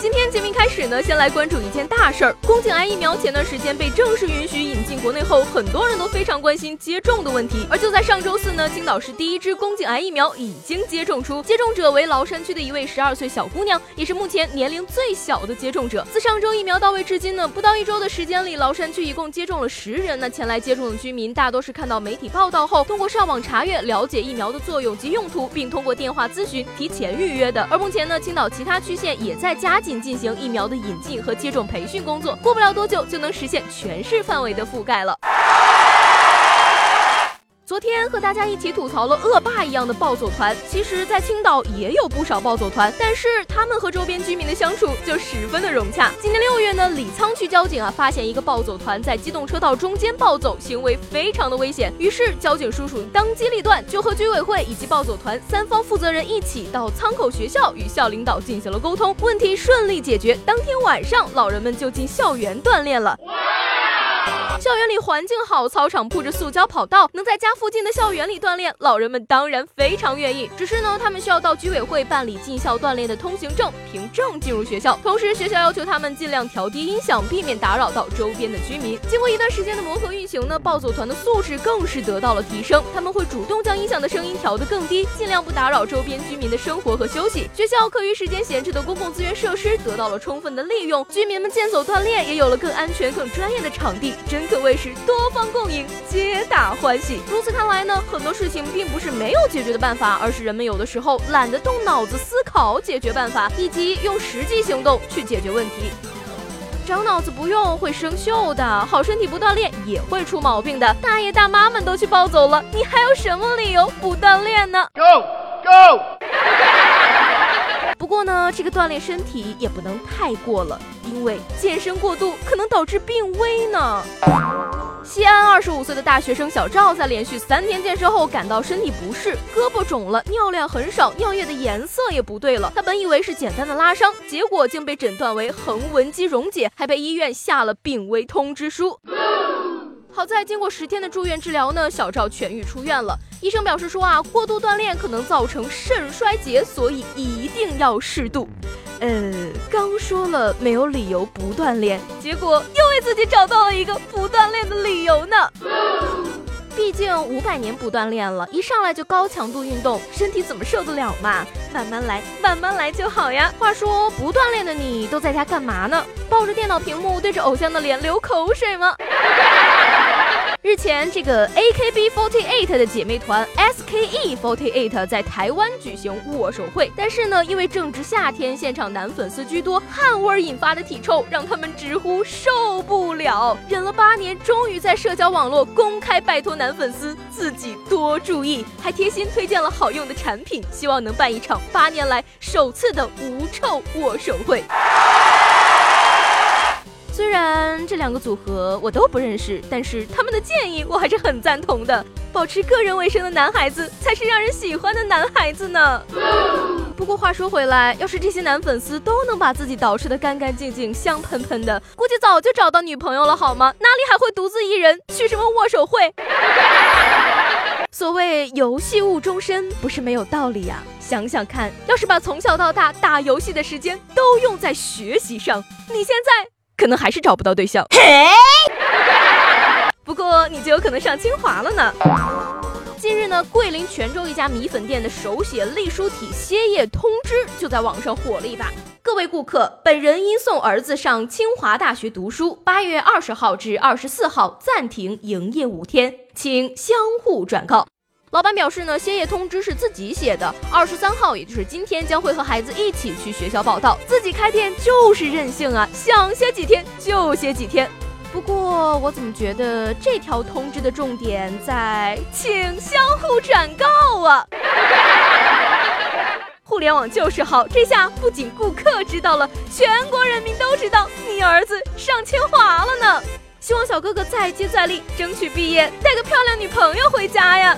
今天节目开始呢，先来关注一件大事儿。宫颈癌疫苗前段时间被正式允许引进国内后，很多人都非常关心接种的问题。而就在上周四呢，青岛市第一支宫颈癌疫苗已经接种出，接种者为崂山区的一位十二岁小姑娘，也是目前年龄最小的接种者。自上周疫苗到位至今呢，不到一周的时间里，崂山区一共接种了十人。那前来接种的居民大多是看到媒体报道后，通过上网查阅了解疫苗的作用及用途，并通过电话咨询提前预约的。而目前呢，青岛其他区县也在加紧。进行疫苗的引进和接种培训工作，过不了多久就能实现全市范围的覆盖了。昨天和大家一起吐槽了恶霸一样的暴走团，其实，在青岛也有不少暴走团，但是他们和周边居民的相处就十分的融洽。今年六月呢，李沧区交警啊发现一个暴走团在机动车道中间暴走，行为非常的危险，于是交警叔叔当机立断，就和居委会以及暴走团三方负责人一起到仓口学校与校领导进行了沟通，问题顺利解决。当天晚上，老人们就进校园锻炼了。校园里环境好，操场铺着塑胶跑道，能在家附近的校园里锻炼，老人们当然非常愿意。只是呢，他们需要到居委会办理进校锻炼的通行证，凭证进入学校。同时，学校要求他们尽量调低音响，避免打扰到周边的居民。经过一段时间的磨合运行呢，暴走团的素质更是得到了提升。他们会主动将音响的声音调得更低，尽量不打扰周边居民的生活和休息。学校课余时间闲置的公共资源设施得到了充分的利用，居民们健走锻炼也有了更安全、更专业的场地，真可谓是多。方共赢，皆大欢喜。如此看来呢，很多事情并不是没有解决的办法，而是人们有的时候懒得动脑子思考解决办法，以及用实际行动去解决问题。长脑子不用会生锈的，好身体不锻炼也会出毛病的。大爷大妈们都去暴走了，你还有什么理由不锻炼呢？Go Go！不过呢，这个锻炼身体也不能太过了，因为健身过度可能导致病危呢。西安二十五岁的大学生小赵，在连续三天健身后，感到身体不适，胳膊肿了，尿量很少，尿液的颜色也不对了。他本以为是简单的拉伤，结果竟被诊断为横纹肌溶解，还被医院下了病危通知书。好在经过十天的住院治疗呢，小赵痊愈出院了。医生表示说啊，过度锻炼可能造成肾衰竭，所以一定要适度。呃，刚说了没有理由不锻炼，结果又为自己找到了一个不锻炼的理由呢。毕竟五百年不锻炼了，一上来就高强度运动，身体怎么受得了嘛？慢慢来，慢慢来就好呀。话说不锻炼的你都在家干嘛呢？抱着电脑屏幕对着偶像的脸流口水吗？日前，这个 AKB48 的姐妹团 SKE48 在台湾举行握手会，但是呢，因为正值夏天，现场男粉丝居多，汗味引发的体臭让他们直呼受不了。忍了八年，终于在社交网络公开拜托男粉丝自己多注意，还贴心推荐了好用的产品，希望能办一场八年来首次的无臭握手会。虽然这两个组合我都不认识，但是他们的建议我还是很赞同的。保持个人卫生的男孩子才是让人喜欢的男孩子呢。不过话说回来，要是这些男粉丝都能把自己捯饬得干干净净、香喷喷的，估计早就找到女朋友了，好吗？哪里还会独自一人去什么握手会？所谓游戏误终身，不是没有道理呀。想想看，要是把从小到大打游戏的时间都用在学习上，你现在？可能还是找不到对象，不过你就有可能上清华了呢。近日呢，桂林泉州一家米粉店的手写隶书体歇业通知就在网上火了一把。各位顾客，本人因送儿子上清华大学读书，八月二十号至二十四号暂停营业五天，请相互转告。老板表示呢，歇业通知是自己写的。二十三号，也就是今天，将会和孩子一起去学校报道。自己开店就是任性啊，想歇几天就歇几天。不过我怎么觉得这条通知的重点在请相互转告啊？互联网就是好，这下不仅顾客知道了，全国人民都知道你儿子上清华了呢。希望小哥哥再接再厉，争取毕业，带个漂亮女朋友回家呀。